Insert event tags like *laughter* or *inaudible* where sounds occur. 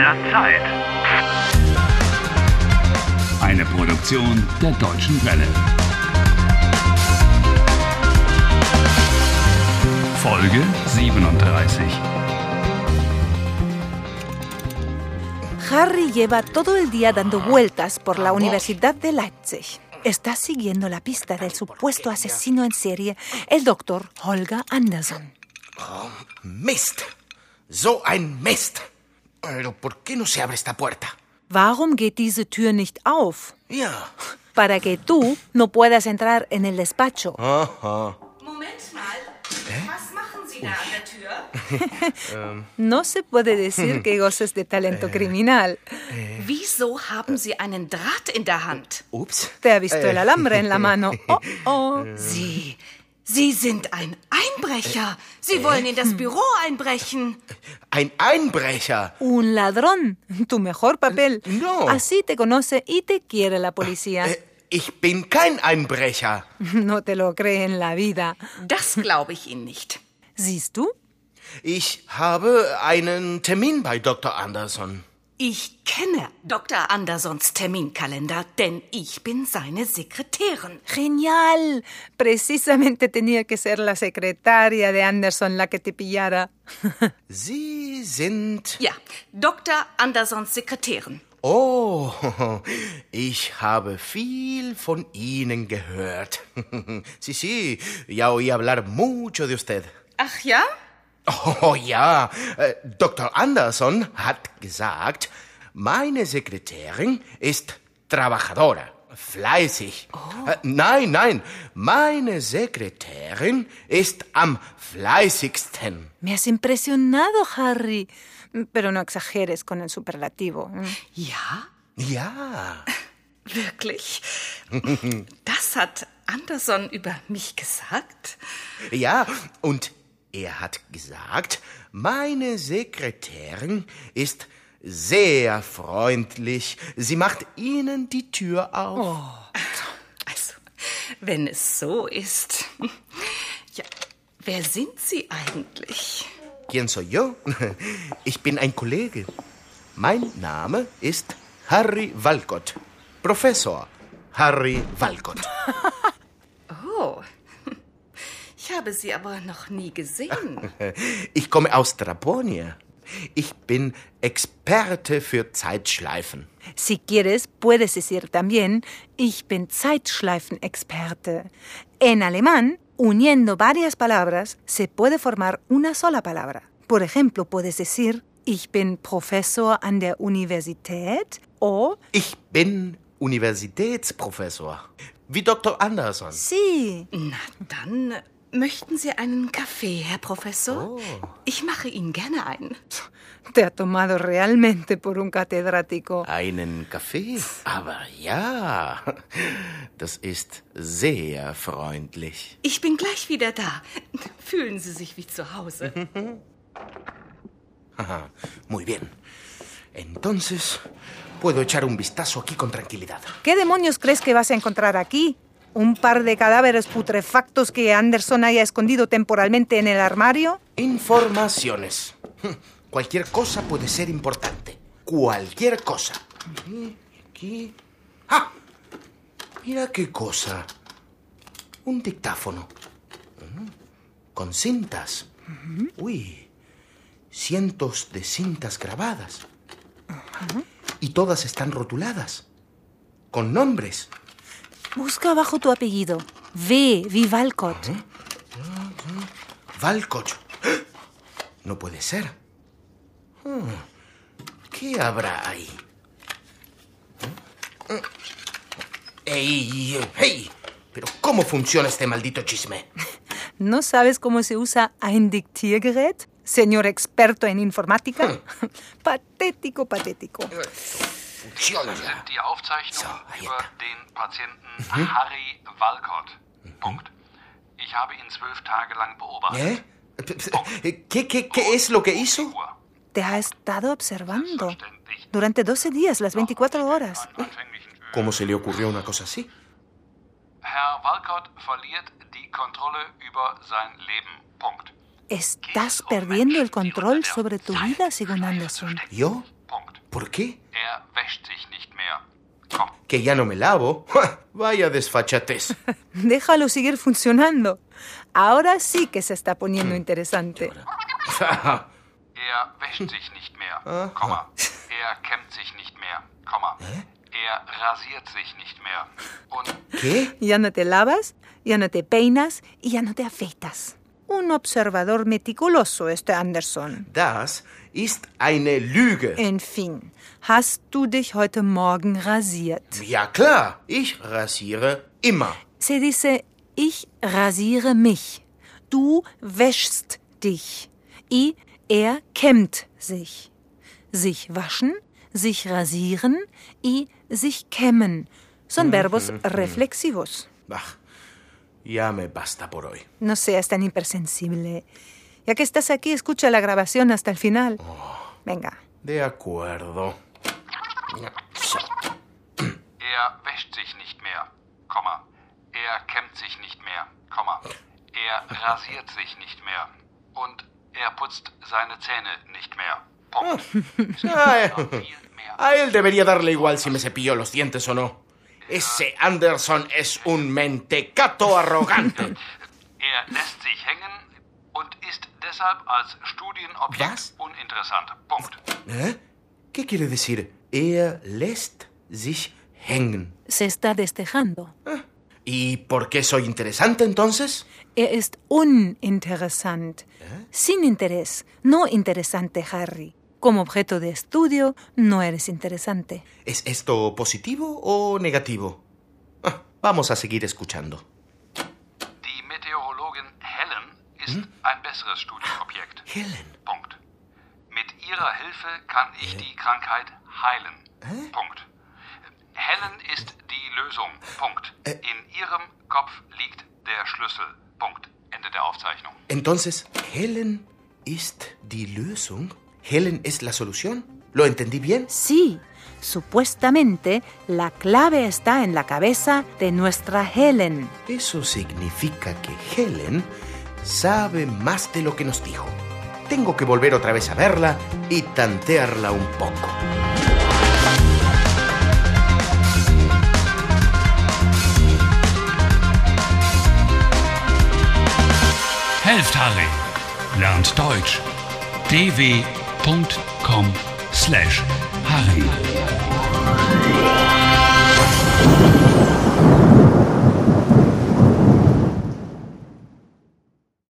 der Zeit. Eine Produktion der Deutschen Welle. Folge 37. Harry lleva todo el día dando vueltas por la Universidad de Leipzig. Está siguiendo la pista del supuesto asesino en serie, el doctor Holger Anderson. Mist. So ein Mist. Warum geht diese Tür nicht auf? Ja. Para que tú no puedas entrar en el despacho. Aha. Moment mal. Was machen Sie da an der Tür? *laughs* No se puede decir que goces de talento criminal. Wieso haben Sie einen Draht in der Hand? Ups. Te ha visto el alambre en la mano. *laughs* Oh, oh. Sie. Sie sind ein Einbrecher. Sie wollen in das Büro einbrechen. Ein Einbrecher. Un ladrón. Tu mejor papel. No. Así te conoce y te quiere la policía. Äh, Ich bin kein Einbrecher. *laughs* No te lo cree en la vida. Das glaube ich Ihnen nicht. Siehst du? Ich habe einen Termin bei Dr. Anderson. Ich kenne Dr. Andersons Terminkalender, denn ich bin seine Sekretärin. Genial. Precisamente tenía que ser la secretaria de Anderson la que te pillara. *laughs* Sie sind. Ja, Dr. Andersons Sekretärin. Oh, *laughs* ich habe viel von Ihnen gehört. Sí, sí, ya oí hablar mucho de usted. Ach ja? Oh ja, äh, Dr. Anderson hat gesagt, meine Sekretärin ist trabajadora, fleißig. Äh, nein, nein, meine Sekretärin ist am fleißigsten. Me has impresionado, Harry. Pero no exageres con el superlativo. Ja? Ja, *laughs* Wirklich? Das hat Anderson über mich gesagt? ja, und er hat gesagt, meine Sekretärin ist sehr freundlich. Sie macht Ihnen die Tür auf. Also, wenn es so ist. Ja, wer sind Sie eigentlich? ¿Quién soy yo? Ich bin ein Kollege. Mein Name ist Harry Walcott. Professor Harry Walcott. *laughs* Ich habe Sie aber noch nie gesehen. *laughs* Ich komme aus Draponia. Ich bin Experte für Zeitschleifen. Si quieres, puedes decir también, ich bin Zeitschleifenexperte. En alemán, uniendo varias palabras, se puede formar una sola palabra. Por ejemplo, puedes decir, ich bin Professor an der Universität o Ich bin Universitätsprofessor. Wie Dr. Anderson. sí. Na, dann möchten Sie einen Kaffee, Herr Professor? Ich mache Ihnen gerne einen. Te ha tomado realmente por un catedrático. Einen Kaffee? Aber ja, das ist sehr freundlich. Ich bin gleich wieder da. Fühlen Sie sich wie zu Hause. *laughs* Ajá, Muy bien. Entonces, puedo echar un vistazo aquí con tranquilidad. ¿Qué demonios crees que vas a encontrar aquí? ¿Un par de cadáveres putrefactos que Anderson haya escondido temporalmente en el armario? Informaciones. *laughs* Cualquier cosa puede ser importante. Cualquier cosa. Aquí, aquí. ¡Ah! Mira qué cosa. Un dictáfono. Con cintas. Uy. Cientos de cintas grabadas. Y todas están rotuladas. Con nombres. Busca abajo tu apellido. V, Vivalcott. Valcott. *gasps* No puede ser. Hmm, ¿Qué habrá ahí? ¡Ey! ¡Hey! ¿Pero cómo funciona este maldito chisme? *laughs* ¿No sabes cómo se usa ein Diktiergerät? Señor experto en informática. *laughs* patético, patético. Funciona Das sind die Aufzeichnungen So, ahí über den Patienten Harry Walcott. Punkt. Ich habe ihn zwölf Tage lang beobachtet. ¿Eh? ¿Qué, qué, ¿Qué es lo que hizo? Te ha estado observando. Durante 12 días, las 24 horas. ¿Cómo se le ocurrió una cosa así? Herr Walcott verliert die Kontrolle über sein Leben. Punkt. Estás perdiendo el control sobre tu vida, según Anderson. ¿Yo? ¿Por qué? Er wäscht sich nicht mehr. Komm, ¿Que ya no me lavo? *laughs* Vaya desfachatez. *laughs* Déjalo seguir funcionando. Ahora sí que se está poniendo interesante. *laughs* er wäscht sich nicht mehr. Komma. Er kämmt sich nicht mehr. Komma. Er rasiert sich nicht mehr. Und ¿Qué? Ya no te lavas, ya no te peinas y ya no te afeitas. Un observador meticuloso, este Anderson. Das ist eine Lüge. En fin, hast du dich heute Morgen rasiert? Ja klar, ich rasiere immer. Se dice, ich rasiere mich. Du wäschst dich. Y er kämmt sich. Sich waschen, sich rasieren y sich kämmen. Son verbos reflexivos. Bah, ya me basta por hoy. No seas tan hipersensible. Ya que estás aquí, escucha la grabación hasta el final. Venga. De acuerdo. er wäscht sich nicht mehr. Komma. Er kämmt sich nicht mehr. Komma. Er rasiert sich nicht mehr. Und er putzt seine Zähne nicht mehr. Punkt. Ay, *laughs* Noch viel mehr. a él debería darle igual si me cepillo los dientes o no. Ese Anderson es un mentecato arrogante. *laughs* Er lässt sich hängen und ist deshalb als Studienobjekt Was? uninteressant. Punkt. ¿Eh? ¿Qué quiere decir? Er lässt sich hängen. Se está destejando. ¿Y por qué soy interesante entonces? Er ist uninteressant. Sin interés. No interesante, Harry. Como objeto de estudio, no eres interesante. ¿Es esto positivo o negativo? Ah, vamos a seguir escuchando. Die Meteorologin Helen ist ein besseres Studienobjekt. *gasps* Helen. Punkt. Mit ihrer Hilfe kann ich die Krankheit heilen. Punkt. Helen ist die Lösung. Punkt. In ihrem Kopf liegt der Schlüssel. Punkt. Ende der Aufzeichnung. Entonces, Helen ist die Lösung. Helen es la solución. ¿Lo entendí bien? Sí, supuestamente la clave está en la cabeza de nuestra Helen. Eso significa que Helen sabe más de lo que nos dijo. Tengo que volver otra vez a verla y tantearla un poco. Helft Harry. Lernt Deutsch. dw.com/harry.